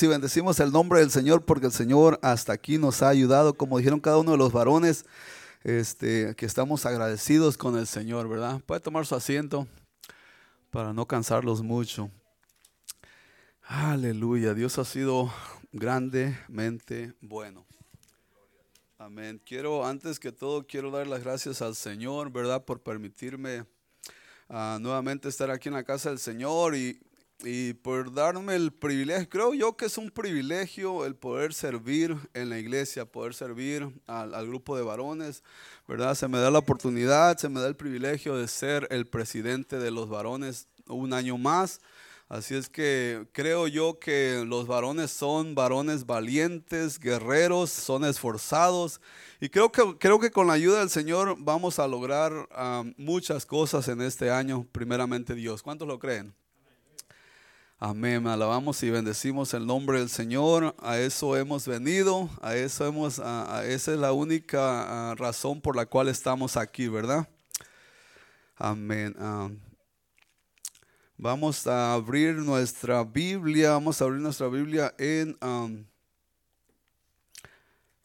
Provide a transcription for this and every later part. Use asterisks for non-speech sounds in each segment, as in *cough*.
y bendecimos el nombre del Señor porque el Señor hasta aquí nos ha ayudado, como dijeron cada uno de los varones, este, que estamos agradecidos con el Señor, ¿verdad? Puede tomar su asiento para no cansarlos mucho. Aleluya, Dios ha sido grandemente bueno. Amén. Quiero, antes que todo, quiero dar las gracias al Señor, ¿verdad? Por permitirme ah, nuevamente estar aquí en la casa del Señor y, y por darme el privilegio. Creo yo que es un privilegio el poder servir en la iglesia, poder servir al, al grupo de varones, ¿verdad? Se me da la oportunidad, se me da el privilegio de ser el presidente de los varones un año más. Así es que creo yo que los varones son varones valientes, guerreros, son esforzados. Y creo que, creo que con la ayuda del Señor vamos a lograr ah, muchas cosas en este año, primeramente Dios. ¿Cuántos lo creen? Amén. Alabamos y bendecimos el nombre del Señor. A eso hemos venido, a eso hemos, a, esa es la única razón por la cual estamos aquí, ¿verdad? Amén. Ah, Vamos a abrir nuestra Biblia, vamos a abrir nuestra Biblia en... Um,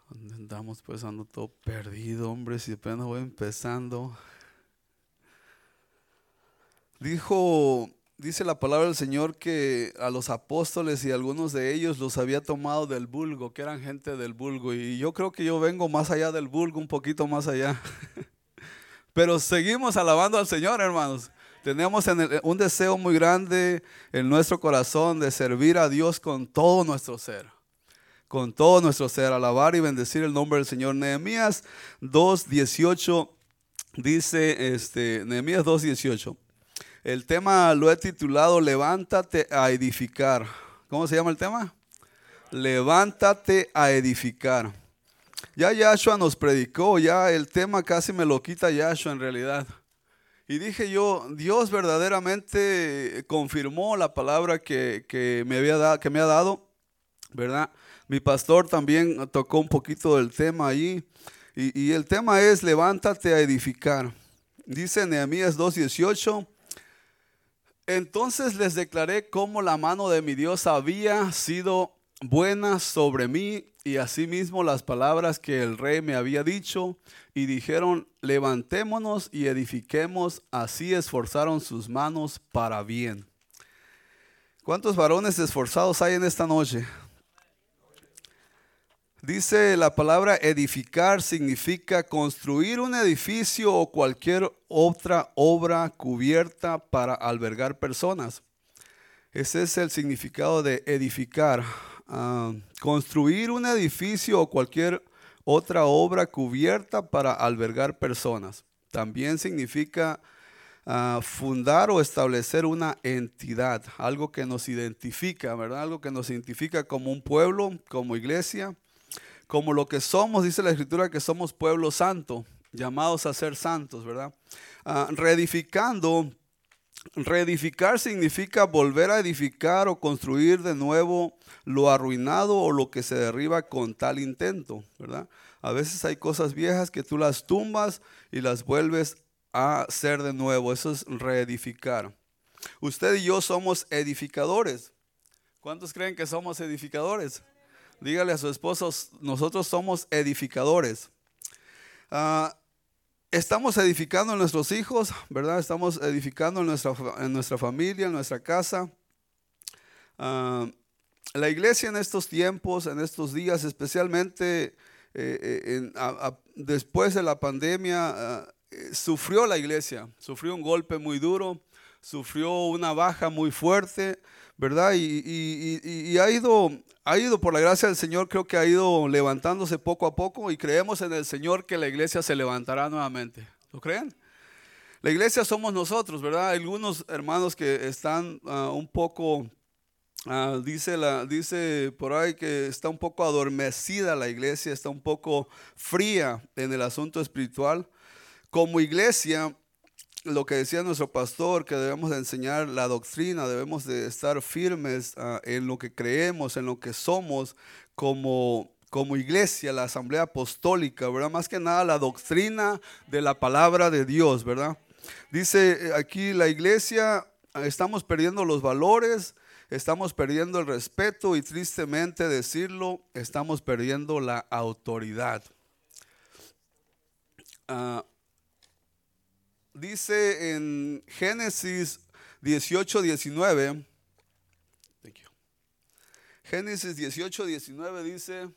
¿Dónde andamos? Pues ando todo perdido, hombre, si apenas voy empezando. Dijo, dice la palabra del Señor que a los apóstoles y algunos de ellos los había tomado del vulgo, que eran gente del vulgo. Y yo creo que yo vengo más allá del vulgo, un poquito más allá. *laughs* Pero seguimos alabando al Señor, hermanos. Tenemos un deseo muy grande en nuestro corazón de servir a Dios con todo nuestro ser. Con todo nuestro ser, alabar y bendecir el nombre del Señor. Nehemías 2.18 dice, este, Nehemías 2.18. El tema lo he titulado Levántate a edificar. ¿Cómo se llama el tema? Levántate a edificar. Ya Yahshua nos predicó, ya el tema casi me lo quita Yahshua en realidad. Y dije yo, Dios verdaderamente confirmó la palabra que, me, había que me ha dado, ¿verdad? Mi pastor también tocó un poquito del tema allí. Y, y el tema es, levántate a edificar. Dice Nehemías 2.18. Entonces les declaré cómo la mano de mi Dios había sido buena sobre mí y asimismo las palabras que el rey me había dicho y dijeron, levantémonos y edifiquemos, así esforzaron sus manos para bien. ¿Cuántos varones esforzados hay en esta noche? Dice la palabra edificar significa construir un edificio o cualquier otra obra cubierta para albergar personas. Ese es el significado de edificar. Ah, construir un edificio o cualquier otra obra cubierta para albergar personas. También significa ah, fundar o establecer una entidad, algo que nos identifica, ¿verdad? Algo que nos identifica como un pueblo, como iglesia, como lo que somos, dice la escritura que somos pueblo santo, llamados a ser santos, ¿verdad? Uh, reedificando Reedificar significa volver a edificar o construir de nuevo lo arruinado o lo que se derriba con tal intento, ¿verdad? A veces hay cosas viejas que tú las tumbas y las vuelves a hacer de nuevo. Eso es reedificar. Usted y yo somos edificadores. ¿Cuántos creen que somos edificadores? Dígale a su esposo, nosotros somos edificadores. Ah, estamos edificando en nuestros hijos, ¿verdad? Estamos edificando en nuestra, en nuestra familia, en nuestra casa. Ah, la iglesia en estos tiempos, en estos días, especialmente eh, eh, después de la pandemia, ah, eh, sufrió la iglesia, sufrió un golpe muy duro, sufrió una baja muy fuerte, ¿verdad? Y, ha, ido, ha ido, por la gracia del Señor, creo que ha ido levantándose poco a poco y creemos en el Señor que la iglesia se levantará nuevamente. ¿Lo creen? La iglesia somos nosotros, ¿verdad? Algunos hermanos que están ah, un poco, ah, dice, la, dice por ahí que está un poco adormecida la iglesia, está un poco fría en el asunto espiritual. Como iglesia, lo que decía nuestro pastor, que debemos de enseñar la doctrina, debemos de estar firmes ah, en lo que creemos, en lo que somos como, como iglesia, la asamblea apostólica, ¿verdad? Más que nada la doctrina de la palabra de Dios, ¿verdad? Dice eh, aquí la iglesia, ah, estamos perdiendo los valores, estamos perdiendo el respeto y tristemente decirlo, estamos perdiendo la autoridad. Ah, dice en Génesis 18, 19. Génesis 18, 19 dice,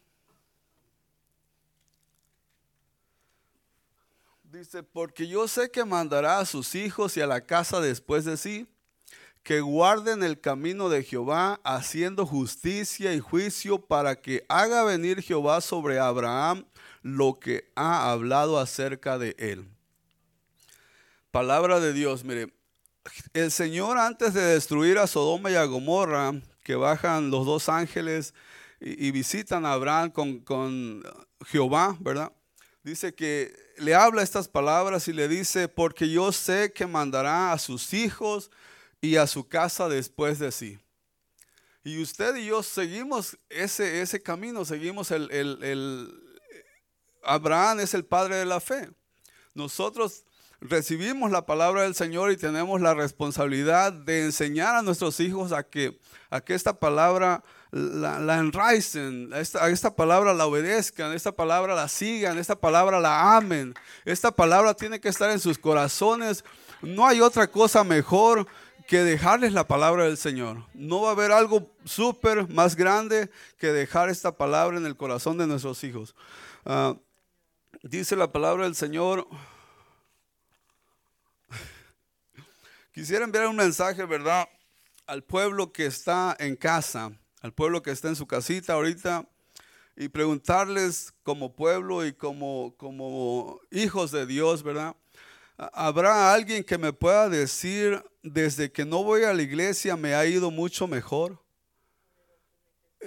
dice, porque yo sé que mandará a sus hijos y a la casa después de sí, que guarden el camino de Jehová, haciendo justicia y juicio, para que haga venir Jehová sobre Abraham lo que ha hablado acerca de él. Palabra de Dios, mire, el Señor antes de destruir a Sodoma y a Gomorra, que bajan los dos ángeles y, visitan a Abraham con, con Jehová, ¿verdad? Dice que le habla estas palabras y le dice, porque yo sé que mandará a sus hijos y a su casa después de sí. Y usted y yo seguimos ese, ese camino, seguimos el, el, el, Abraham es el padre de la fe. Nosotros recibimos la palabra del Señor y tenemos la responsabilidad de enseñar a nuestros hijos a que, a que esta palabra la, la enraicen, a esta, palabra la obedezcan, esta palabra la sigan, esta palabra la amen. Esta palabra tiene que estar en sus corazones. No hay otra cosa mejor que dejarles la palabra del Señor. No va a haber algo súper más grande que dejar esta palabra en el corazón de nuestros hijos. Uh, dice la palabra del Señor. Quisiera enviar un mensaje, ¿verdad? Al pueblo que está en casa, al pueblo que está en su casita ahorita, y preguntarles como pueblo y como, como hijos de Dios, ¿verdad? ¿Habrá alguien que me pueda decir, desde que no voy a la iglesia me ha ido mucho mejor?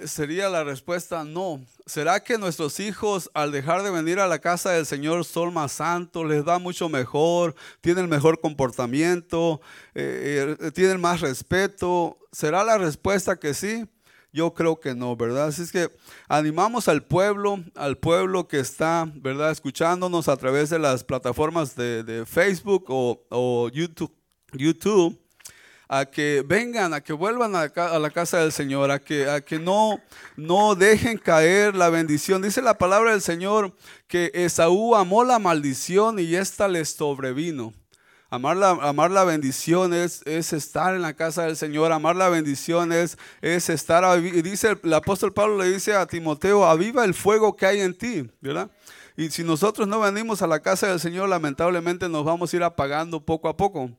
Sería la respuesta no. ¿Será que nuestros hijos al dejar de venir a la casa del Señor son más santos, les da mucho mejor, tienen mejor comportamiento, eh, eh, tienen más respeto? ¿Será la respuesta que sí? Yo creo que no, ¿verdad? Así es que animamos al pueblo, al pueblo que está, ¿verdad? Escuchándonos a través de las plataformas de, Facebook o, YouTube a que vengan, a que vuelvan a, la casa del Señor, a que, a que no, no dejen caer la bendición. Dice la palabra del Señor que Esaú amó la maldición y esta le sobrevino. Amar la, amar la bendición es, es, estar en la casa del Señor. Amar la bendición es, es estar. Dice el, apóstol Pablo le dice a Timoteo: Aviva el fuego que hay en ti, ¿verdad? Y si nosotros no venimos a la casa del Señor, lamentablemente nos vamos a ir apagando poco a poco.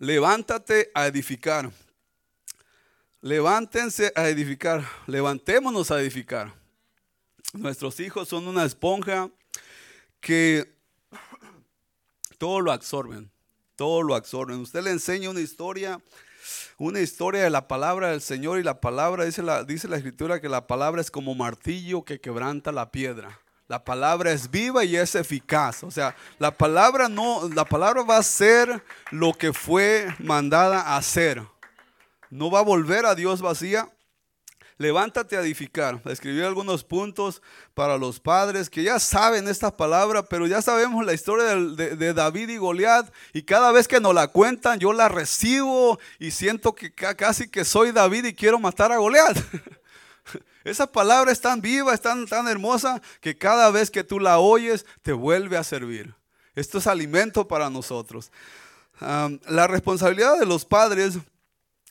Levántate a edificar. Levántense a edificar. Levantémonos a edificar. Nuestros hijos son una esponja que todo lo absorben. Todo lo absorben. Usted le enseña una historia, una historia de la palabra del Señor y la palabra, dice la, dice la escritura que la palabra es como martillo que quebranta la piedra. La palabra es viva y es eficaz. O sea, la palabra no, la palabra va a ser lo que fue mandada a hacer. No va a volver a Dios vacía. Levántate a edificar. Escribí algunos puntos para los padres que ya saben esta palabra, pero ya sabemos la historia de, David y Goliat. Y cada vez que nos la cuentan, yo la recibo y siento que casi que soy David y quiero matar a Goliat. *laughs* Esa palabra es tan viva, es tan, tan hermosa, que cada vez que tú la oyes, te vuelve a servir. Esto es alimento para nosotros. la responsabilidad de los padres,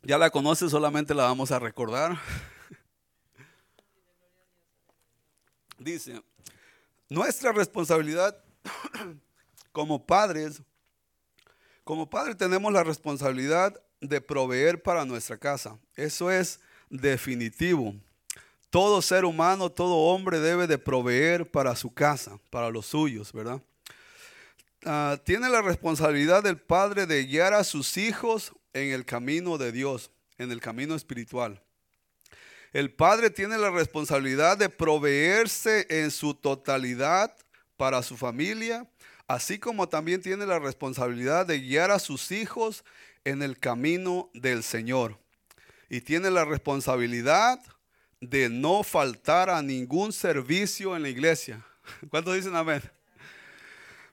ya la conoces, solamente la vamos a recordar. *laughs* Dice, nuestra responsabilidad *clears throat* como padres, como padres tenemos la responsabilidad de proveer para nuestra casa. Eso es definitivo. Todo ser humano, todo hombre debe de proveer para su casa, para los suyos, ¿verdad? Ah, tiene la responsabilidad del padre de guiar a sus hijos en el camino de Dios, en el camino espiritual. El padre tiene la responsabilidad de proveerse en su totalidad para su familia, así como también tiene la responsabilidad de guiar a sus hijos en el camino del Señor. Y tiene la responsabilidad de no faltar a ningún servicio en la iglesia. *laughs* ¿Cuántos dicen amén?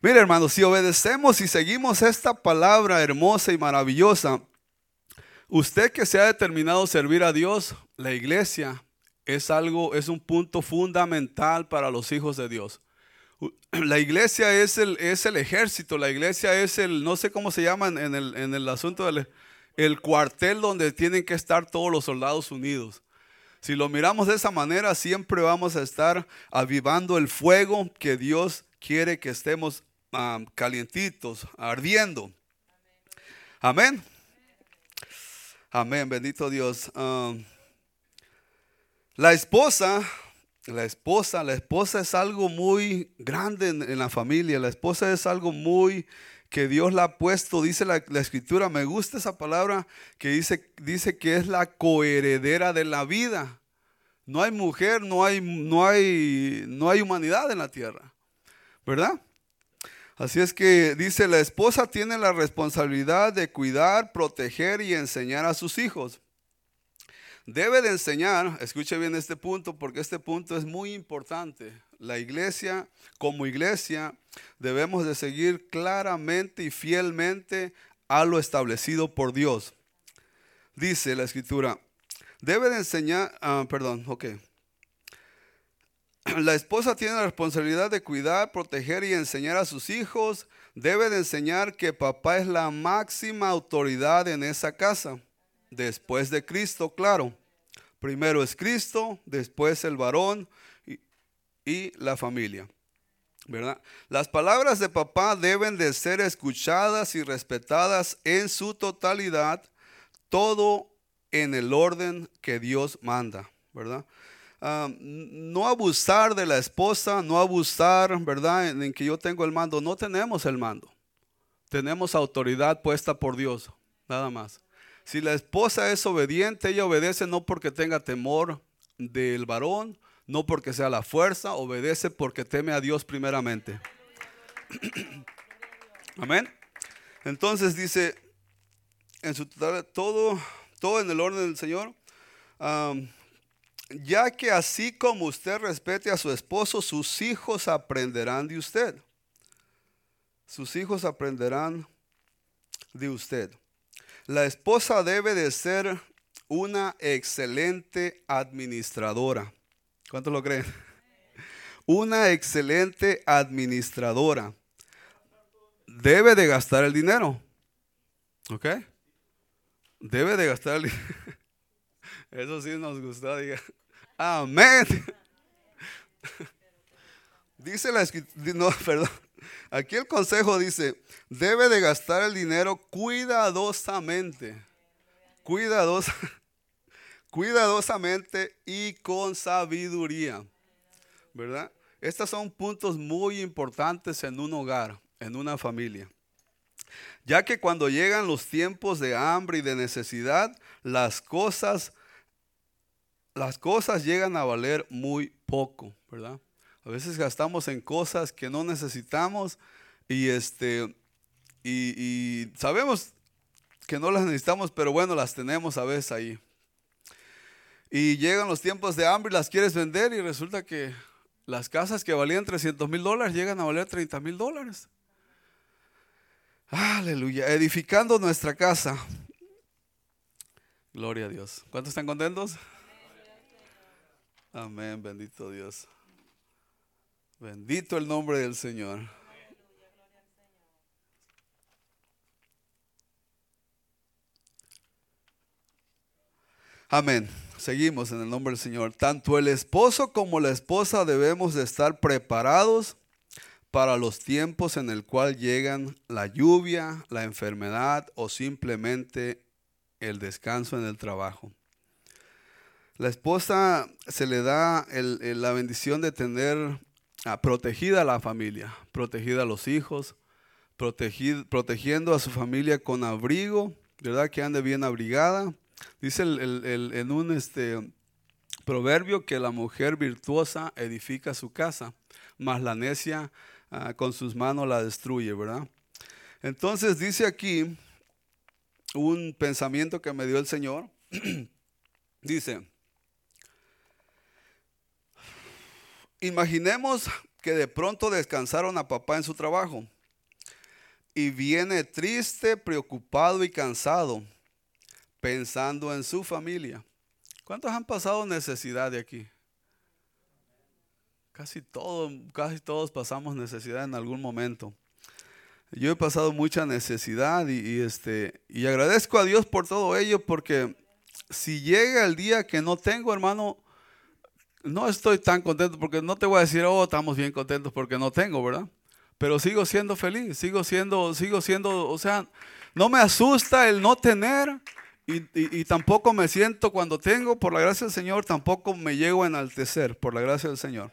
Mire, hermanos, si obedecemos y seguimos esta palabra hermosa y maravillosa, usted que se ha determinado servir a Dios, la iglesia es algo, es un punto fundamental para los hijos de Dios. *clears throat* La iglesia es el, es el ejército, la iglesia es el, no sé cómo se llama en el, en el asunto del el cuartel donde tienen que estar todos los soldados unidos. Si lo miramos de esa manera, siempre vamos a estar avivando el fuego que Dios quiere que estemos calientitos, ardiendo. Amén. Amén, bendito Dios. la esposa, la esposa, la esposa es algo muy grande en, la familia. La esposa es algo muy que Dios la ha puesto, dice la, escritura, me gusta esa palabra que dice, dice que es la coheredera de la vida. No hay mujer, no hay, no hay, no hay humanidad en la tierra, ¿verdad? Así es que dice, la esposa tiene la responsabilidad de cuidar, proteger y enseñar a sus hijos. Debe de enseñar, escuche bien este punto porque este punto es muy importante. La iglesia, como iglesia, debemos de seguir claramente y fielmente a lo establecido por Dios. Dice la escritura, debe de enseñar, ah, perdón, ok, *clears throat* la esposa tiene la responsabilidad de cuidar, proteger y enseñar a sus hijos. Debe de enseñar que papá es la máxima autoridad en esa casa. Después de Cristo, claro. Primero es Cristo, después el varón y, la familia. ¿verdad? Las palabras de papá deben de ser escuchadas y respetadas en su totalidad, todo en el orden que Dios manda, ¿verdad? Ah, no abusar de la esposa, no abusar, ¿verdad? En, que yo tengo el mando. No tenemos el mando. Tenemos autoridad puesta por Dios, nada más. Si la esposa es obediente, ella obedece no porque tenga temor del varón, no porque sea la fuerza, obedece porque teme a Dios primeramente. *clears throat* Amén. Entonces dice, en su todo, todo en el orden del Señor. Ya que así como usted respete a su esposo, sus hijos aprenderán de usted. Sus hijos aprenderán de usted. La esposa debe de ser una excelente administradora. ¿Cuántos lo creen? *laughs* Una excelente administradora. Debe de gastar el dinero. ¿Ok? Debe de gastar el dinero. *laughs* Eso sí nos gustó, diga. Amén. *laughs* Dice la escritura, no, perdón. Aquí el consejo dice, debe de gastar el dinero cuidadosamente. Cuidados, cuidadosamente y con sabiduría. ¿Verdad? Estos son puntos muy importantes en un hogar, en una familia. Ya que cuando llegan los tiempos de hambre y de necesidad, las cosas las cosas llegan a valer muy poco, ¿verdad? A veces gastamos en cosas que no necesitamos y este y, sabemos que no las necesitamos, pero bueno, las tenemos a veces ahí. Y llegan los tiempos de hambre y las quieres vender y resulta que las casas que valían 300 mil dólares llegan a valer 30 mil dólares. Aleluya. Edificando nuestra casa. Gloria a Dios. ¿Cuántos están contentos? Amén, bendito Dios. Bendito el nombre del Señor. Amén. Seguimos en el nombre del Señor. Tanto el esposo como la esposa debemos de estar preparados para los tiempos en el cual llegan la lluvia, la enfermedad o simplemente el descanso en el trabajo. La esposa se le da la bendición de tener ah, protegida a la familia, protegida a los hijos, protegiendo a su familia con abrigo, ¿verdad? Que ande bien abrigada. Dice en un este, proverbio que la mujer virtuosa edifica su casa, mas la necia ah, con sus manos la destruye, ¿verdad? Entonces dice aquí un pensamiento que me dio el Señor. *clears throat* dice, Imaginemos que de pronto descansaron a papá en su trabajo y viene triste, preocupado y cansado, pensando en su familia. ¿Cuántos han pasado necesidad de aquí? Casi, todo, casi todos pasamos necesidad en algún momento. Yo he pasado mucha necesidad y, este, y agradezco a Dios por todo ello porque si llega el día que no tengo, hermano, no estoy tan contento porque no te voy a decir, oh, estamos bien contentos porque no tengo, ¿verdad? Pero sigo siendo feliz, sigo siendo, sigo siendo, o sea, no me asusta el no tener y, tampoco me siento cuando tengo, por la gracia del Señor, tampoco me llego a enaltecer, por la gracia del Señor.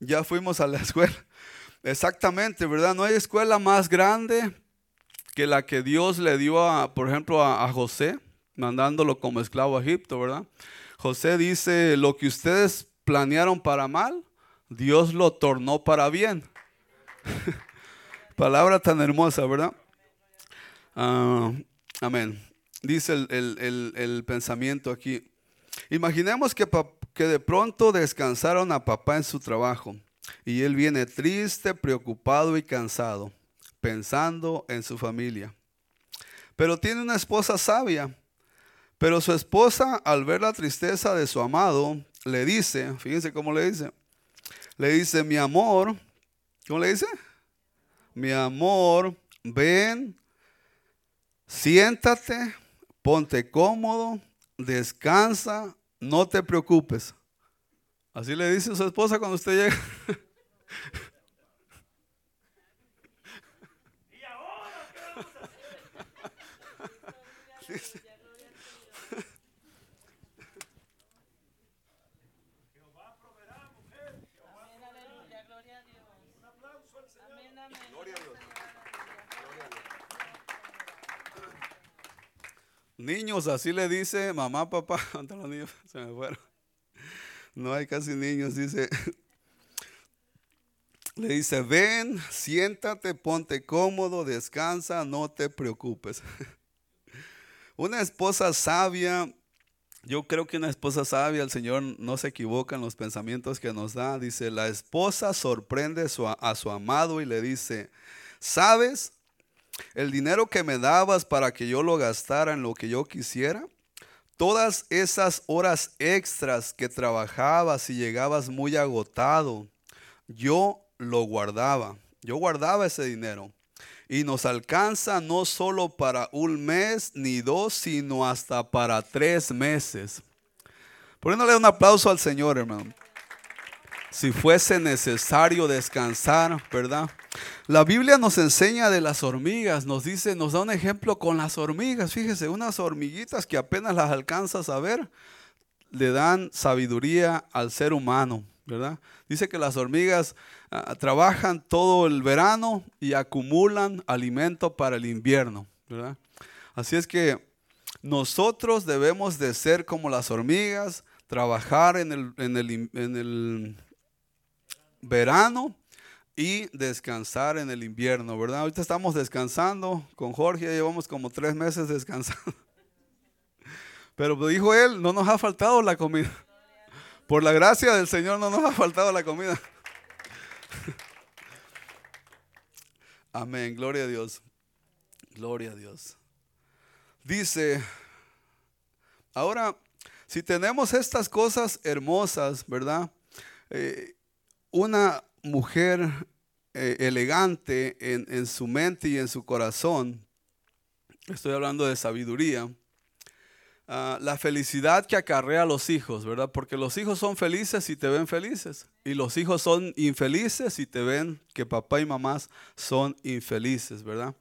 Ya fuimos a la *laughs* escuela. Exactamente, ¿verdad? No hay escuela más grande que la que Dios le dio, a, por ejemplo, a, José, mandándolo como esclavo a Egipto, ¿verdad? José dice, lo que ustedes planearon para mal, Dios lo tornó para bien. *laughs* Palabra tan hermosa, ¿verdad? Ah, amén. Dice el, pensamiento aquí. Imaginemos que, que de pronto descansaron a papá en su trabajo y él viene triste, preocupado y cansado, pensando en su familia. Pero tiene una esposa sabia. Pero su esposa, al ver la tristeza de su amado, le dice, fíjense cómo le dice, le dice, mi amor, ¿cómo le dice? Mi amor, ven, siéntate, ponte cómodo, descansa, no te preocupes. Así le dice a su esposa cuando usted llega. *laughs* Niños, así le dice mamá, papá. *laughs* ¿Dónde los niños? *laughs* Se me fueron. No hay casi niños, dice. *laughs* Le dice, ven, siéntate, ponte cómodo, descansa, no te preocupes. Una esposa sabia, yo creo que una esposa sabia, el Señor no se equivoca en los pensamientos que nos da. Dice, la esposa sorprende a su amado y le dice, ¿sabes? El dinero que me dabas para que yo lo gastara en lo que yo quisiera, todas esas horas extras que trabajabas y llegabas muy agotado, yo lo guardaba. Yo guardaba ese dinero. Y nos alcanza no solo para un mes ni dos, sino hasta para tres meses. Poniéndole un aplauso al Señor, hermano si fuese necesario descansar, ¿verdad? La Biblia nos enseña de las hormigas, nos dice, nos da un ejemplo con las hormigas. Fíjese, unas hormiguitas que apenas las alcanzas a ver, le dan sabiduría al ser humano, ¿verdad? Dice que las hormigas ah, trabajan todo el verano y acumulan alimento para el invierno, ¿verdad? Así es que nosotros debemos de ser como las hormigas, trabajar en el, en el, en el verano y descansar en el invierno, ¿verdad? Ahorita estamos descansando con Jorge, llevamos como tres meses descansando. *laughs* Pero dijo él, no nos ha faltado la comida. Por la gracia del Señor no nos ha faltado la comida. *laughs* Amén, gloria a Dios. Gloria a Dios. Dice, ahora, si tenemos estas cosas hermosas, ¿verdad? Eh, una mujer eh, elegante en, su mente y en su corazón, estoy hablando de sabiduría, ah, la felicidad que acarrea a los hijos, ¿verdad? Porque los hijos son felices y te ven felices. Y los hijos son infelices y te ven que papá y mamá son infelices, ¿verdad?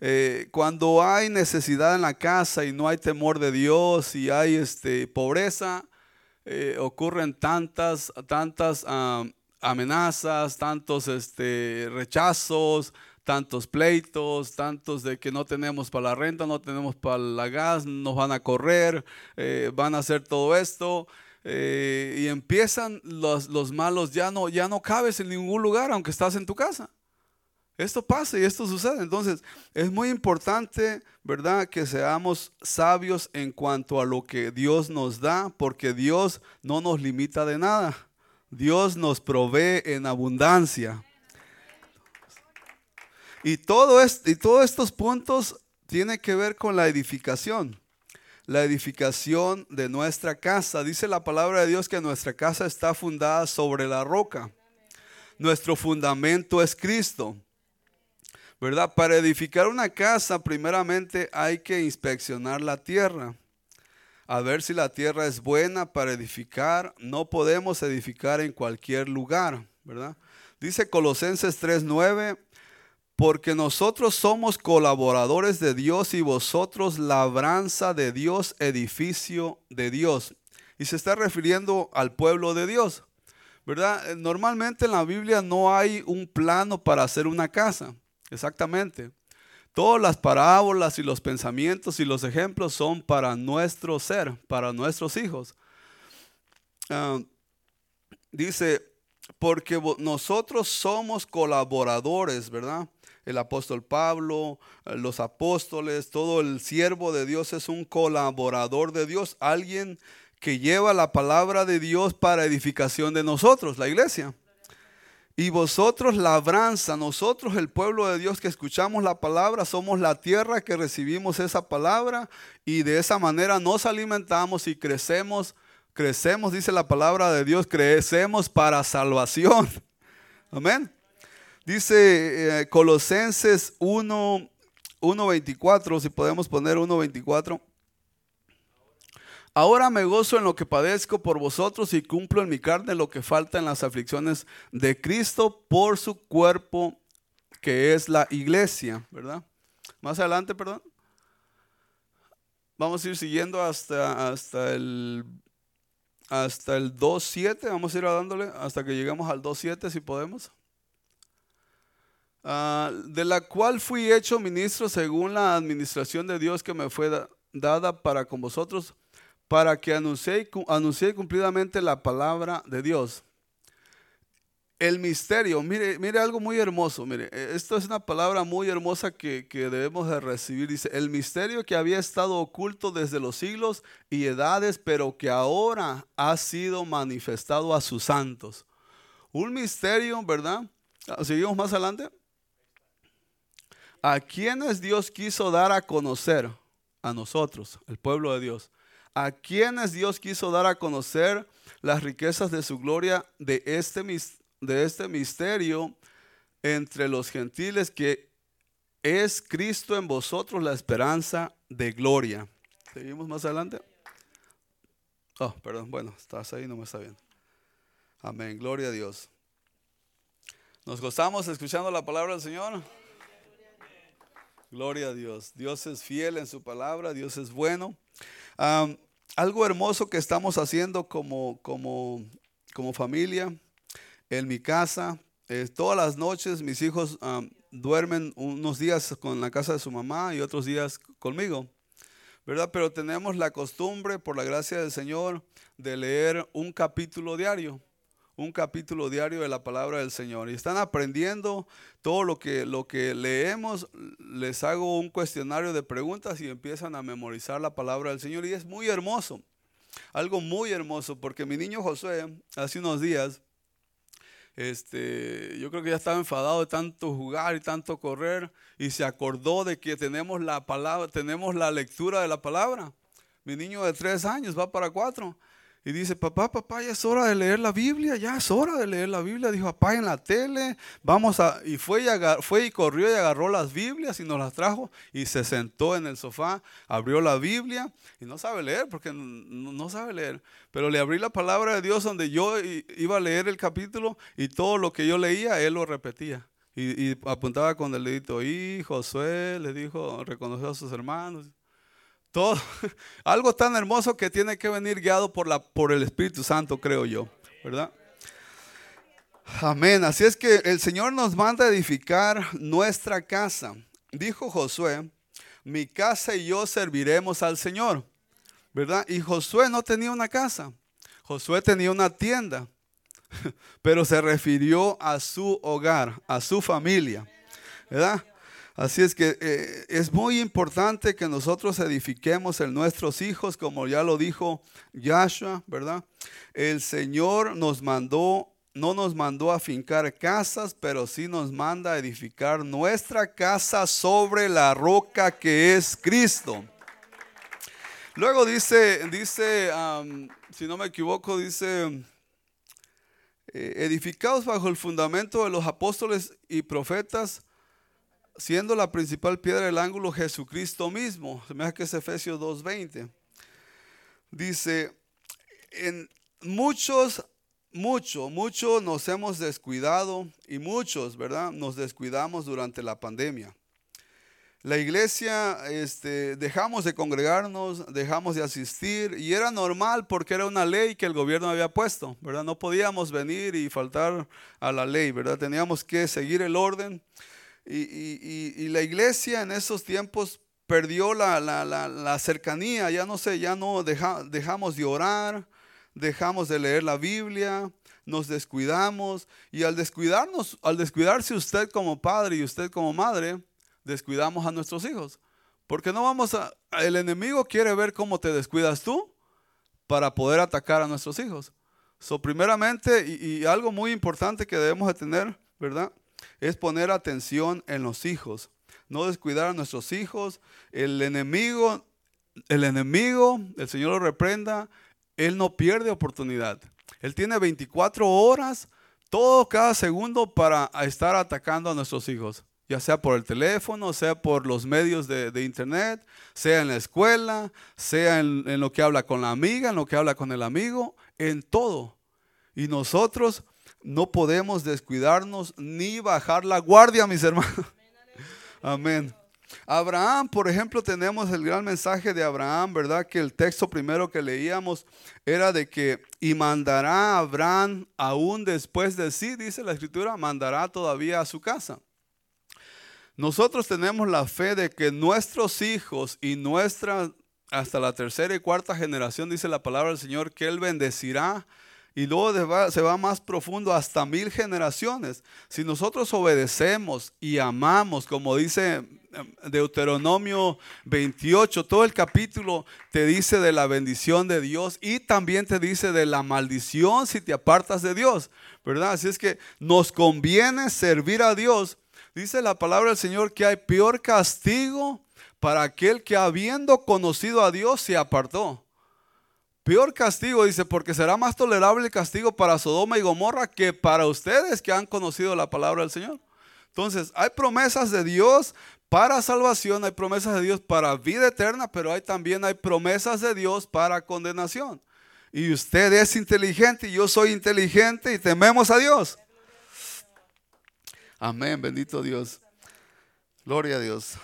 Eh, cuando hay necesidad en la casa y no hay temor de Dios y hay este, pobreza, eh, ocurren tantas, tantas ah, amenazas, tantos este, rechazos, tantos pleitos, tantos de que no tenemos para la renta, no tenemos para la gas, nos van a correr, eh, van a hacer todo esto. Eh, y empiezan los, los, malos, ya no, ya no cabes en ningún lugar aunque estás en tu casa. Esto pasa y esto sucede. Entonces, es muy importante, ¿verdad?, que seamos sabios en cuanto a lo que Dios nos da, porque Dios no nos limita de nada. Dios nos provee en abundancia. Y, todo y todos estos puntos tienen que ver con la edificación. La edificación de nuestra casa. Dice la palabra de Dios que nuestra casa está fundada sobre la roca. Nuestro fundamento es Cristo. ¿Verdad? Para edificar una casa, primeramente hay que inspeccionar la tierra. A ver si la tierra es buena para edificar. No podemos edificar en cualquier lugar, ¿verdad? Dice Colosenses 3:9, porque nosotros somos colaboradores de Dios y vosotros labranza de Dios, edificio de Dios. Y se está refiriendo al pueblo de Dios. ¿Verdad? Normalmente en la Biblia no hay un plano para hacer una casa. Exactamente. Todas las parábolas y los pensamientos y los ejemplos son para nuestro ser, para nuestros hijos. Ah, dice, porque nosotros somos colaboradores, ¿verdad? El apóstol Pablo, eh, los apóstoles, todo el siervo de Dios es un colaborador de Dios, alguien que lleva la palabra de Dios para edificación de nosotros, la iglesia. Y vosotros labranza, nosotros el pueblo de Dios que escuchamos la palabra, somos la tierra que recibimos esa palabra y de esa manera nos alimentamos y crecemos, crecemos, dice la palabra de Dios, crecemos para salvación. *laughs* Amén. Dice eh, Colosenses 1, 1.24, si podemos poner 1.24. Ahora me gozo en lo que padezco por vosotros y cumplo en mi carne lo que falta en las aflicciones de Cristo por su cuerpo que es la iglesia, ¿verdad? Más adelante, perdón. Vamos a ir siguiendo hasta, hasta el hasta el 2.7, vamos a ir dándole hasta que lleguemos al 2.7 si podemos. Ah, de la cual fui hecho ministro según la administración de Dios que me fue dada para con vosotros para que anuncie, cumplidamente la palabra de Dios. El misterio, mire, mire algo muy hermoso, mire, e, esto es una palabra muy hermosa que, que, debemos de recibir. Dice, el misterio que había estado oculto desde los siglos y edades, pero que ahora ha sido manifestado a sus santos. Un misterio, ¿verdad? Ah, seguimos más adelante. A quienes Dios quiso dar a conocer, a nosotros, el pueblo de Dios a quienes Dios quiso dar a conocer las riquezas de su gloria de este, de este misterio entre los gentiles que es Cristo en vosotros la esperanza de gloria. Seguimos más adelante. Oh, perdón, bueno, estás ahí, no me está bien. Amén, gloria a Dios. Nos gozamos escuchando la palabra del Señor. Gloria a Dios. Dios es fiel en su palabra, Dios es bueno algo hermoso que estamos haciendo como, como, como familia en mi casa. todas las noches mis hijos duermen unos días con la casa de su mamá y otros días conmigo. ¿Verdad? Pero tenemos la costumbre, por la gracia del Señor, de leer un capítulo diario un capítulo diario de la palabra del Señor. Y están aprendiendo todo lo que, lo que leemos, les hago un cuestionario de preguntas y empiezan a memorizar la palabra del Señor. Y es muy hermoso, algo muy hermoso, porque mi niño Josué hace unos días, este, yo creo que ya estaba enfadado de tanto jugar y tanto correr y se acordó de que tenemos la palabra, tenemos la lectura de la palabra. Mi niño de tres años va para cuatro y dice, papá, papá, ya es hora de leer la Biblia, ya es hora de leer la Biblia. Dijo, papá, en la tele, vamos a... Y fue y, fue y corrió y agarró las Biblias y nos las trajo y se sentó en el sofá, abrió la Biblia y no sabe leer porque no, sabe leer. Pero le abrí la palabra de Dios donde yo iba a leer el capítulo y todo lo que yo leía, él lo repetía. Y, apuntaba con el dedito, y Josué le dijo, reconoció a sus hermanos. Todo, *laughs* algo tan hermoso que tiene que venir guiado por, la, por el Espíritu Santo, creo yo, ¿verdad? Amén. Así es que el Señor nos manda a edificar nuestra casa. Dijo Josué, mi casa y yo serviremos al Señor, ¿verdad? Y Josué no tenía una casa, Josué tenía una tienda, *laughs* pero se refirió a su hogar, a su familia, ¿verdad? Así es que eh, es muy importante que nosotros edifiquemos en nuestros hijos, como ya lo dijo Yahshua, ¿verdad? El Señor nos mandó no nos mandó a fincar casas, pero sí nos manda a edificar nuestra casa sobre la roca que es Cristo. Luego dice, dice, si no me equivoco, dice, eh, edificados bajo el fundamento de los apóstoles y profetas, siendo la principal piedra del ángulo Jesucristo mismo. Se me hace que es Efesios 2.20. Dice, en muchos, mucho, mucho nos hemos descuidado y muchos, ¿verdad? Nos descuidamos durante la pandemia. La iglesia, este, dejamos de congregarnos, dejamos de asistir y era normal porque era una ley que el gobierno había puesto, ¿verdad? No podíamos venir y faltar a la ley, ¿verdad? Teníamos que seguir el orden. Y, la iglesia en esos tiempos perdió la, cercanía, ya no sé, ya no dejamos de orar, dejamos de leer la Biblia, nos descuidamos y al descuidarnos, al descuidarse usted como padre y usted como madre, descuidamos a nuestros hijos. Porque no vamos a, el enemigo quiere ver cómo te descuidas tú para poder atacar a nuestros hijos. So, primeramente, y, y algo muy importante que debemos de tener, ¿verdad? Es poner atención en los hijos, no descuidar a nuestros hijos. El enemigo, el enemigo, el Señor lo reprenda, él no pierde oportunidad. Él tiene 24 horas, todo cada segundo para estar atacando a nuestros hijos, ya sea por el teléfono, sea por los medios de, internet, sea en la escuela, sea en, en lo que habla con la amiga, en lo que habla con el amigo, en todo. Y nosotros no podemos descuidarnos ni bajar la guardia, mis hermanos. Amén. Abraham, por ejemplo, tenemos el gran mensaje de Abraham, ¿verdad? Que el texto primero que leíamos era de que, y mandará a Abraham aún después de sí, dice la escritura, mandará todavía a su casa. Nosotros tenemos la fe de que nuestros hijos y nuestra, hasta la tercera y cuarta generación, dice la palabra del Señor, que Él bendecirá y luego se va más profundo hasta mil generaciones. Si nosotros obedecemos y amamos, como dice em, Deuteronomio 28, todo el capítulo te dice de la bendición de Dios y también te dice de la maldición si te apartas de Dios, ¿verdad? Así es que nos conviene servir a Dios. Dice la palabra del Señor que hay peor castigo para aquel que habiendo conocido a Dios se apartó. Peor castigo, dice, porque será más tolerable el castigo para Sodoma y Gomorra que para ustedes que han conocido la palabra del Señor. Entonces, hay promesas de Dios para salvación, hay promesas de Dios para vida eterna, pero hay también hay promesas de Dios para condenación. Y usted es inteligente y yo soy inteligente y tememos a Dios. Amén, bendito Dios. Gloria a Dios.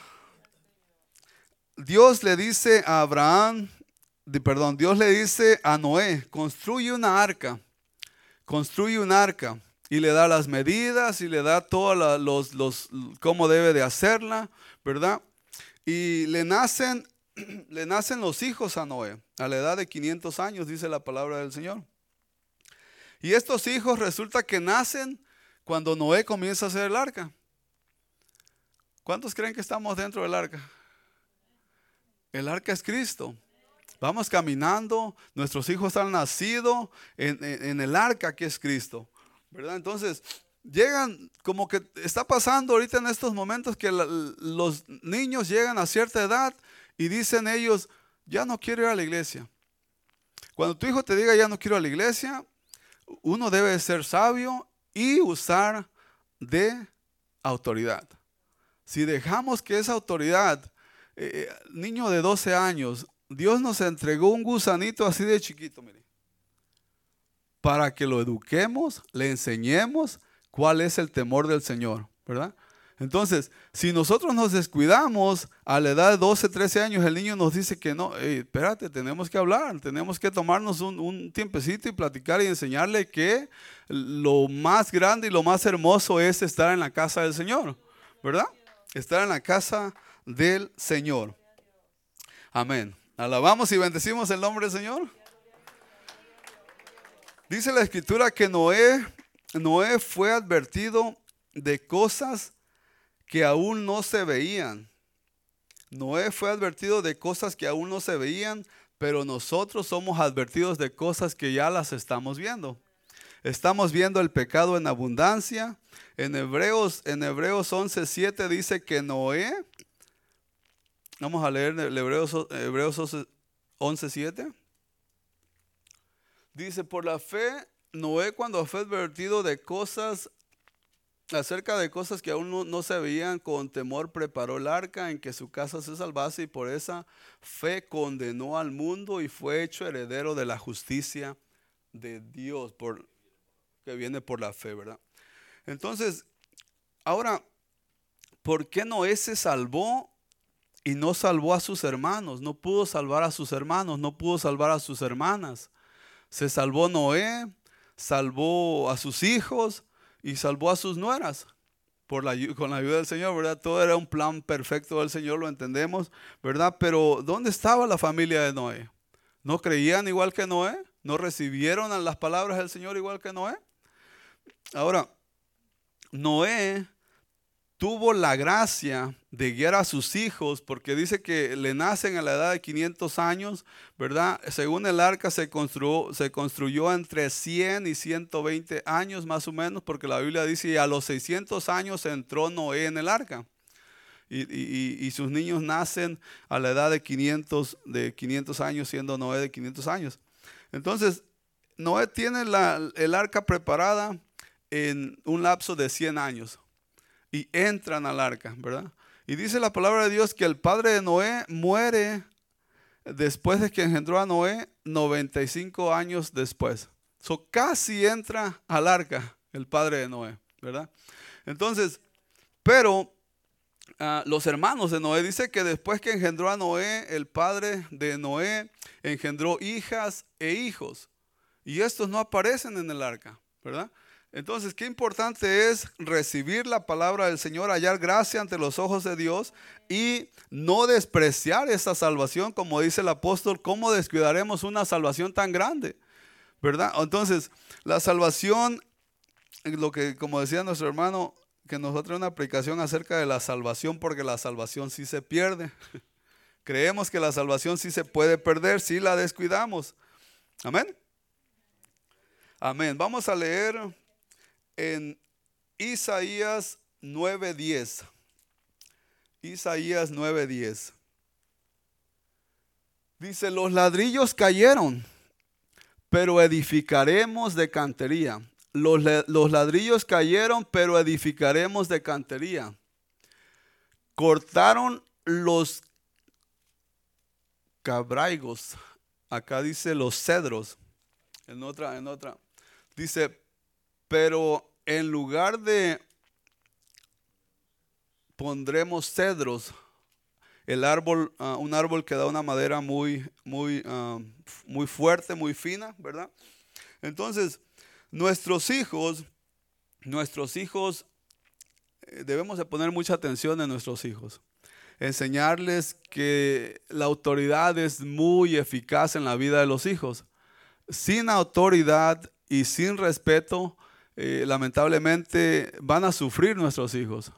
Dios le dice a Abraham, perdón, Dios le dice a Noé, construye una arca, construye una arca y le da las medidas y le da todos los, los, cómo debe de hacerla, ¿verdad? Y le nacen, *clears throat* le nacen los hijos a Noé, a la edad de 500 años, dice la palabra del Señor. Y estos hijos resulta que nacen cuando Noé comienza a hacer el arca. ¿Cuántos creen que estamos dentro del arca? El arca es Cristo. Vamos caminando, nuestros hijos han nacido en, el arca que es Cristo, ¿verdad? Entonces, llegan, como que está pasando ahorita en estos momentos que los niños llegan a cierta edad y dicen ellos, ya no quiero ir a la iglesia. Cuando tu hijo te diga, ya no quiero ir a la iglesia, uno debe ser sabio y usar de autoridad. Si dejamos que esa autoridad, eh, eh, niño de 12 años, Dios nos entregó un gusanito así de chiquito, mire, para que lo eduquemos, le enseñemos cuál es el temor del Señor, ¿verdad? Entonces, si nosotros nos descuidamos a la edad de 12, 13 años, el niño nos dice que no, espérate, tenemos que hablar, tenemos que tomarnos un, un, tiempecito y platicar y enseñarle que lo más grande y lo más hermoso es estar en la casa del Señor, ¿verdad? Estar en la casa del Señor. Amén. Alabamos y bendecimos el nombre del Señor. Dice la escritura que Noé, Noé fue advertido de cosas que aún no se veían. Noé fue advertido de cosas que aún no se veían, pero nosotros somos advertidos de cosas que ya las estamos viendo. Estamos viendo el pecado en abundancia. En Hebreos, en Hebreos 11.7 dice que Noé, vamos a leer Hebreos, Hebreos 11.7. Dice, por la fe, Noé cuando fue advertido de cosas, acerca de cosas que aún no, no, se veían, con temor preparó el arca en que su casa se salvase y por esa fe condenó al mundo y fue hecho heredero de la justicia de Dios, por, que viene por la fe, ¿verdad? Entonces, ahora, ¿por qué Noé se salvó y no salvó a sus hermanos? No pudo salvar a sus hermanos, no pudo salvar a sus hermanas. Se salvó Noé, salvó a sus hijos y salvó a sus nueras. Por la, con la ayuda del Señor, ¿verdad? Todo era un plan perfecto del Señor, lo entendemos, ¿verdad? Pero ¿dónde estaba la familia de Noé? ¿No creían igual que Noé? ¿No recibieron las palabras del Señor igual que Noé? Ahora, Noé tuvo la gracia de guiar a sus hijos, porque dice que le nacen a la edad de 500 años, ¿verdad? Según el arca se construyó, se construyó entre 100 y 120 años más o menos, porque la Biblia dice, a los 600 años entró Noé en el arca. Y, sus niños nacen a la edad de 500, de 500 años, siendo Noé de 500 años. Entonces, Noé tiene el arca preparada en un lapso de 100 años y entran al arca, ¿verdad? Y dice la palabra de Dios que el padre de Noé muere después de que engendró a Noé 95 años después. So, casi entra al arca el padre de Noé, ¿verdad? Entonces, pero ah, los hermanos de Noé dice que después que engendró a Noé, el padre de Noé engendró hijas e hijos. Y estos no aparecen en el arca, ¿verdad? Entonces, qué importante es recibir la palabra del Señor, hallar gracia ante los ojos de Dios y no despreciar esa salvación, como dice el apóstol, ¿cómo descuidaremos una salvación tan grande? ¿Verdad? Entonces, la salvación, lo que, como decía nuestro hermano, que nos va una aplicación acerca de la salvación, porque la salvación sí se pierde. *laughs* Creemos que la salvación sí se puede perder si la descuidamos. Amén. Amén. Vamos a leer en Isaías 9:10. Isaías 9:10. Dice, los ladrillos cayeron, pero edificaremos de cantería. Los, los, ladrillos cayeron, pero edificaremos de cantería. Cortaron los cabraigos. Acá dice los cedros. En otra, en otra. Dice, pero en lugar de pondremos cedros, el árbol, ah, un árbol que da una madera muy, muy, ah, muy fuerte, muy fina, ¿verdad? Entonces, nuestros hijos, nuestros hijos, eh, debemos de poner mucha atención en nuestros hijos. Enseñarles que la autoridad es muy eficaz en la vida de los hijos. Sin autoridad y sin respeto, eh, lamentablemente van a sufrir nuestros hijos.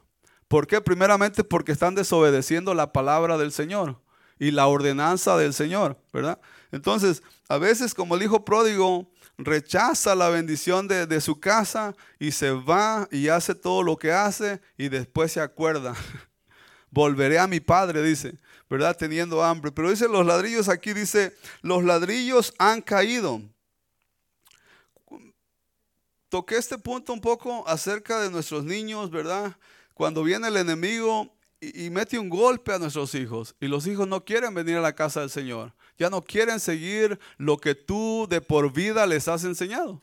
¿Por qué? Primeramente porque están desobedeciendo la palabra del Señor y la ordenanza del Señor, ¿verdad? Entonces, a veces como el hijo pródigo rechaza la bendición de, de su casa y se va y hace todo lo que hace y después se acuerda. *laughs* Volveré a mi padre, dice, ¿verdad? Teniendo hambre. Pero dice los ladrillos aquí, dice, los ladrillos han caído toqué este punto un poco acerca de nuestros niños, ¿verdad? Cuando viene el enemigo y, mete un golpe a nuestros hijos y los hijos no quieren venir a la casa del Señor, ya no quieren seguir lo que tú de por vida les has enseñado.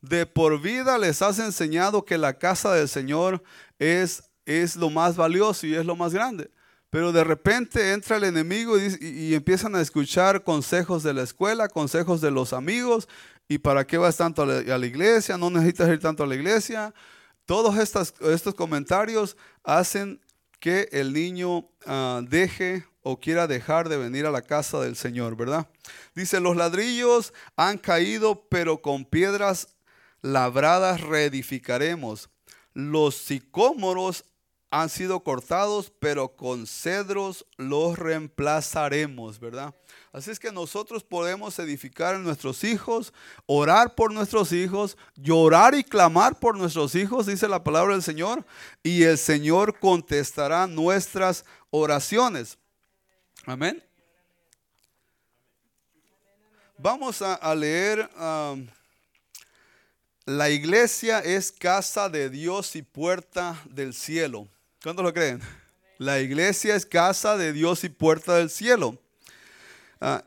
De por vida les has enseñado que la casa del Señor es, es lo más valioso y es lo más grande. Pero de repente entra el enemigo y, y, empiezan a escuchar consejos de la escuela, consejos de los amigos, ¿Y para qué vas tanto a la, iglesia? No necesitas ir tanto a la iglesia. Todos estos, comentarios hacen que el niño ah, deje o quiera dejar de venir a la casa del Señor, ¿verdad? Dice, los ladrillos han caído, pero con piedras labradas reedificaremos. Los sicómoros han sido cortados, pero con cedros los reemplazaremos, ¿verdad? Así es que nosotros podemos edificar en nuestros hijos, orar por nuestros hijos, llorar y clamar por nuestros hijos, dice la palabra del Señor, y el Señor contestará nuestras oraciones. Amén. Vamos a, leer, la iglesia es casa de Dios y puerta del cielo. ¿Cuántos lo creen? La iglesia es casa de Dios y puerta del cielo. Ah,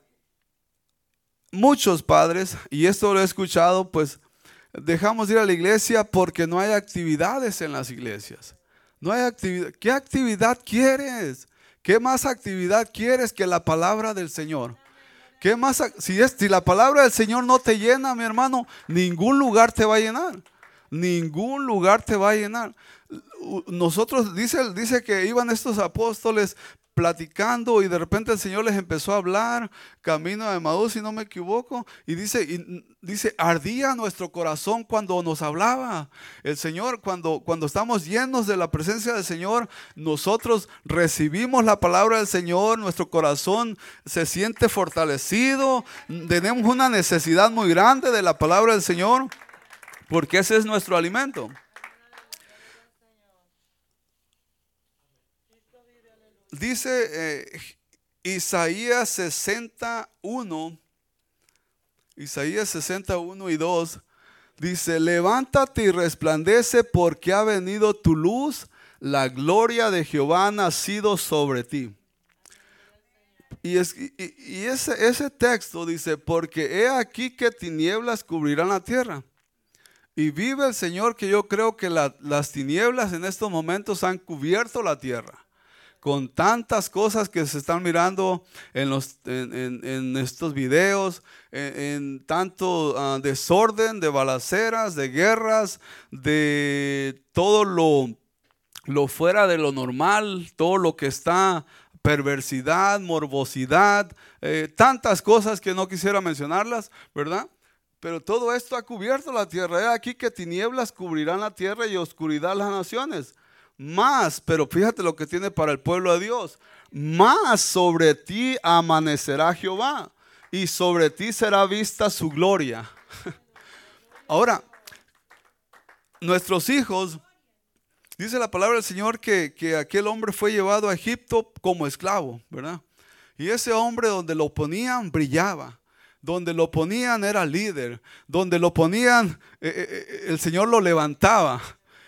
muchos padres, y esto lo he escuchado, pues dejamos de ir a la iglesia porque no hay actividades en las iglesias. No hay actividad. ¿Qué actividad quieres? ¿Qué más actividad quieres que la palabra del Señor? ¿Qué más? Si, si la palabra del Señor no te llena, mi hermano, ningún lugar te va a llenar. Ningún lugar te va a llenar nosotros, dice, dice que iban estos apóstoles platicando y de repente el Señor les empezó a hablar, camino de Maús, si no me equivoco, y dice, y dice, ardía nuestro corazón cuando nos hablaba. El Señor, cuando, cuando estamos llenos de la presencia del Señor, nosotros recibimos la palabra del Señor, nuestro corazón se siente fortalecido, tenemos una necesidad muy grande de la palabra del Señor, porque ese es nuestro alimento. dice eh, Isaías 61, Isaías 61 y 2, dice, levántate y resplandece porque ha venido tu luz, la gloria de Jehová ha nacido sobre ti. Y, ese, ese, texto dice, porque he aquí que tinieblas cubrirán la tierra. Y vive el Señor que yo creo que las tinieblas en estos momentos han cubierto la tierra con tantas cosas que se están mirando en, los, en, estos videos, en, tanto ah, desorden de balaceras, de guerras, de todo lo, lo fuera de lo normal, todo lo que está perversidad, morbosidad, eh, tantas cosas que no quisiera mencionarlas, ¿verdad? Pero todo esto ha cubierto la tierra. He aquí que tinieblas cubrirán la tierra y oscuridad las naciones más, pero fíjate lo que tiene para el pueblo de Dios, más sobre ti amanecerá Jehová y sobre ti será vista su gloria. *laughs* Ahora, nuestros hijos, dice la palabra del Señor que, que aquel hombre fue llevado a Egipto como esclavo, ¿verdad? Y ese hombre donde lo ponían brillaba donde lo ponían era líder, donde lo ponían, eh, eh, eh, el Señor lo levantaba.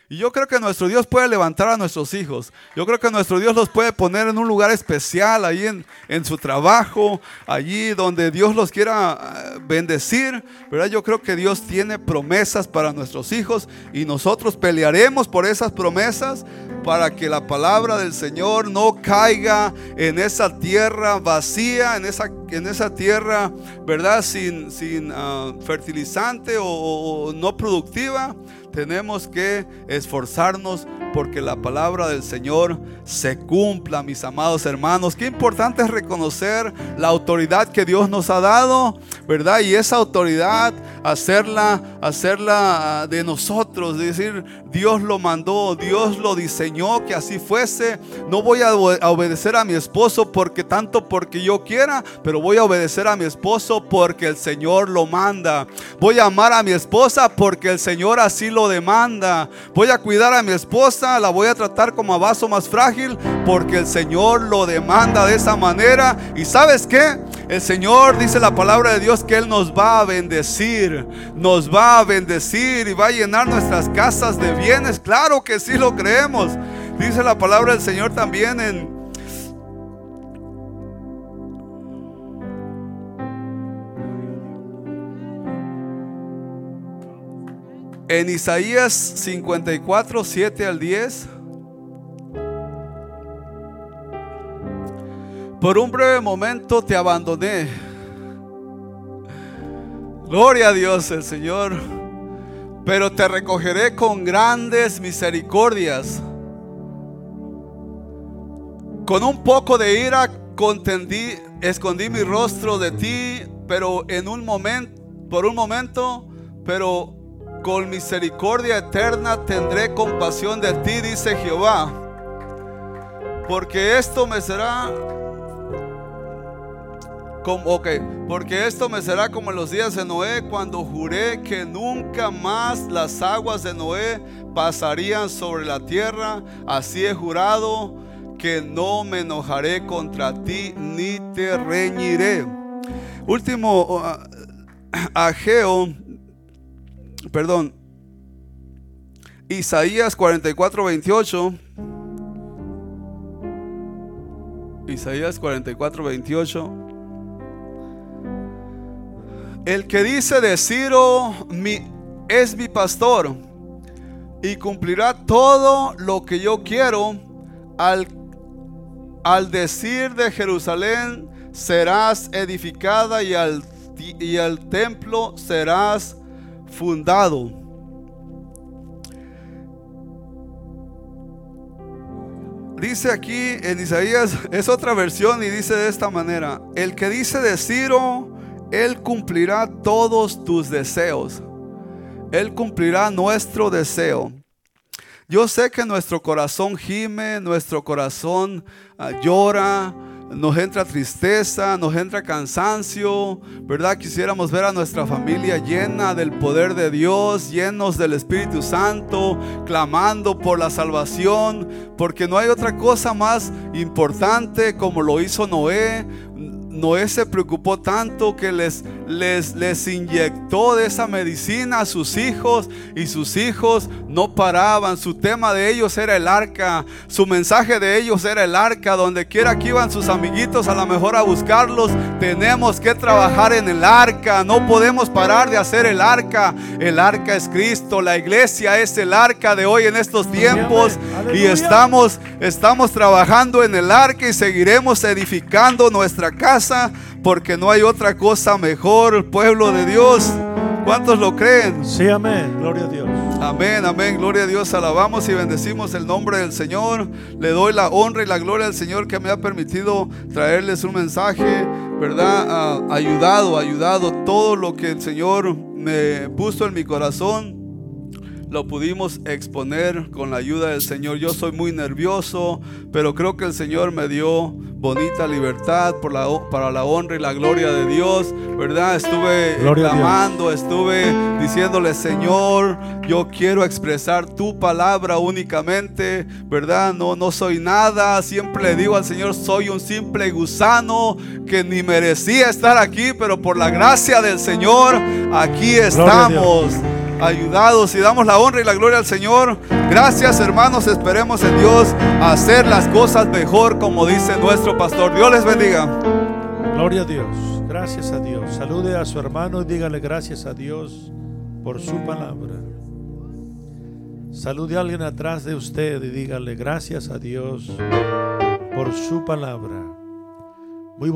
Y yo creo que nuestro Dios puede levantar a nuestros hijos. Yo creo que nuestro Dios los puede poner en un lugar especial, ahí en, en su trabajo, allí donde Dios los quiera bendecir. ¿verdad? Yo creo que Dios tiene promesas para nuestros hijos y nosotros pelearemos por esas promesas para que la palabra del Señor no caiga en esa tierra vacía, en esa, en esa tierra, ¿verdad? Sin, sin ah, fertilizante o no productiva tenemos que esforzarnos porque la palabra del Señor se cumpla, mis amados hermanos. Qué importante es reconocer la autoridad que Dios nos ha dado, ¿verdad? Y esa autoridad hacerla, hacerla ah, de nosotros, decir, Dios lo mandó, Dios lo diseñó que así fuese. No voy a obedecer a mi esposo porque tanto porque yo quiera, pero voy a obedecer a mi esposo porque el Señor lo manda. Voy a amar a mi esposa porque el Señor así lo demanda. Voy a cuidar a mi esposa, la voy a tratar como a vaso más frágil porque el Señor lo demanda de esa manera. ¿Y sabes qué? El Señor dice la palabra de Dios que Él nos va a bendecir, nos va a bendecir y va a llenar nuestras casas de bienes. Claro que sí lo creemos. Dice la palabra del Señor también en... En Isaías 54, 7 al 10. Por un breve momento te abandoné. Gloria a Dios el Señor. Pero te recogeré con grandes misericordias. Con un poco de ira contendí, escondí mi rostro de ti, pero en un momento, por un momento, pero con misericordia eterna tendré compasión de ti, dice Jehová. porque esto me será como, porque esto me será como en los días de Noé, cuando juré que nunca más las aguas de Noé pasarían sobre la tierra. Así he jurado que no me enojaré contra ti ni te reñiré. Último, uh, Ageo, perdón, Isaías 44, 28. Isaías 44, 28. El que dice de Ciro mi, es mi pastor y cumplirá todo lo que yo quiero al, al decir de Jerusalén serás edificada y al, y al templo serás fundado. Dice aquí en Isaías, es otra versión y dice de esta manera, el que dice de Ciro, él cumplirá todos tus deseos. Él cumplirá nuestro deseo. Yo sé que nuestro corazón gime, nuestro corazón ah, llora, nos entra tristeza, nos entra cansancio, ¿verdad? Quisiéramos ver a nuestra familia llena del poder de Dios, llenos del Espíritu Santo, clamando por la salvación, porque no hay otra cosa más importante como lo hizo Noé, Noé se preocupó tanto que les, les, les inyectó de esa medicina a sus hijos y sus hijos no paraban. Su tema de ellos era el arca, su mensaje de ellos era el arca. Donde quiera que iban sus amiguitos a lo mejor a buscarlos, tenemos que trabajar en el arca. No podemos parar de hacer el arca. El arca es Cristo, la iglesia es el arca de hoy en estos tiempos y estamos, estamos trabajando en el arca y seguiremos edificando nuestra casa porque no hay otra cosa mejor, pueblo de Dios. ¿Cuántos lo creen? Sí, amén. Gloria a Dios. Amén, amén. Gloria a Dios. Alabamos y bendecimos el nombre del Señor. Le doy la honra y la gloria al Señor que me ha permitido traerles un mensaje, ¿verdad? Ah, ayudado, ayudado todo lo que el Señor me puso en mi corazón lo pudimos exponer con la ayuda del Señor. Yo soy muy nervioso, pero creo que el Señor me dio bonita libertad por la, para la honra y la gloria de Dios, ¿verdad? Estuve clamando, estuve diciéndole, Señor, yo quiero expresar tu palabra únicamente, ¿verdad? No, no soy nada, siempre le digo al Señor, soy un simple gusano que ni merecía estar aquí, pero por la gracia del Señor, aquí estamos ayudados y damos la honra y la gloria al Señor. Gracias hermanos, esperemos en Dios hacer las cosas mejor como dice nuestro pastor. Dios les bendiga. Gloria a Dios, gracias a Dios. Salude a su hermano y dígale gracias a Dios por su palabra. Salude a alguien atrás de usted y dígale gracias a Dios por su palabra.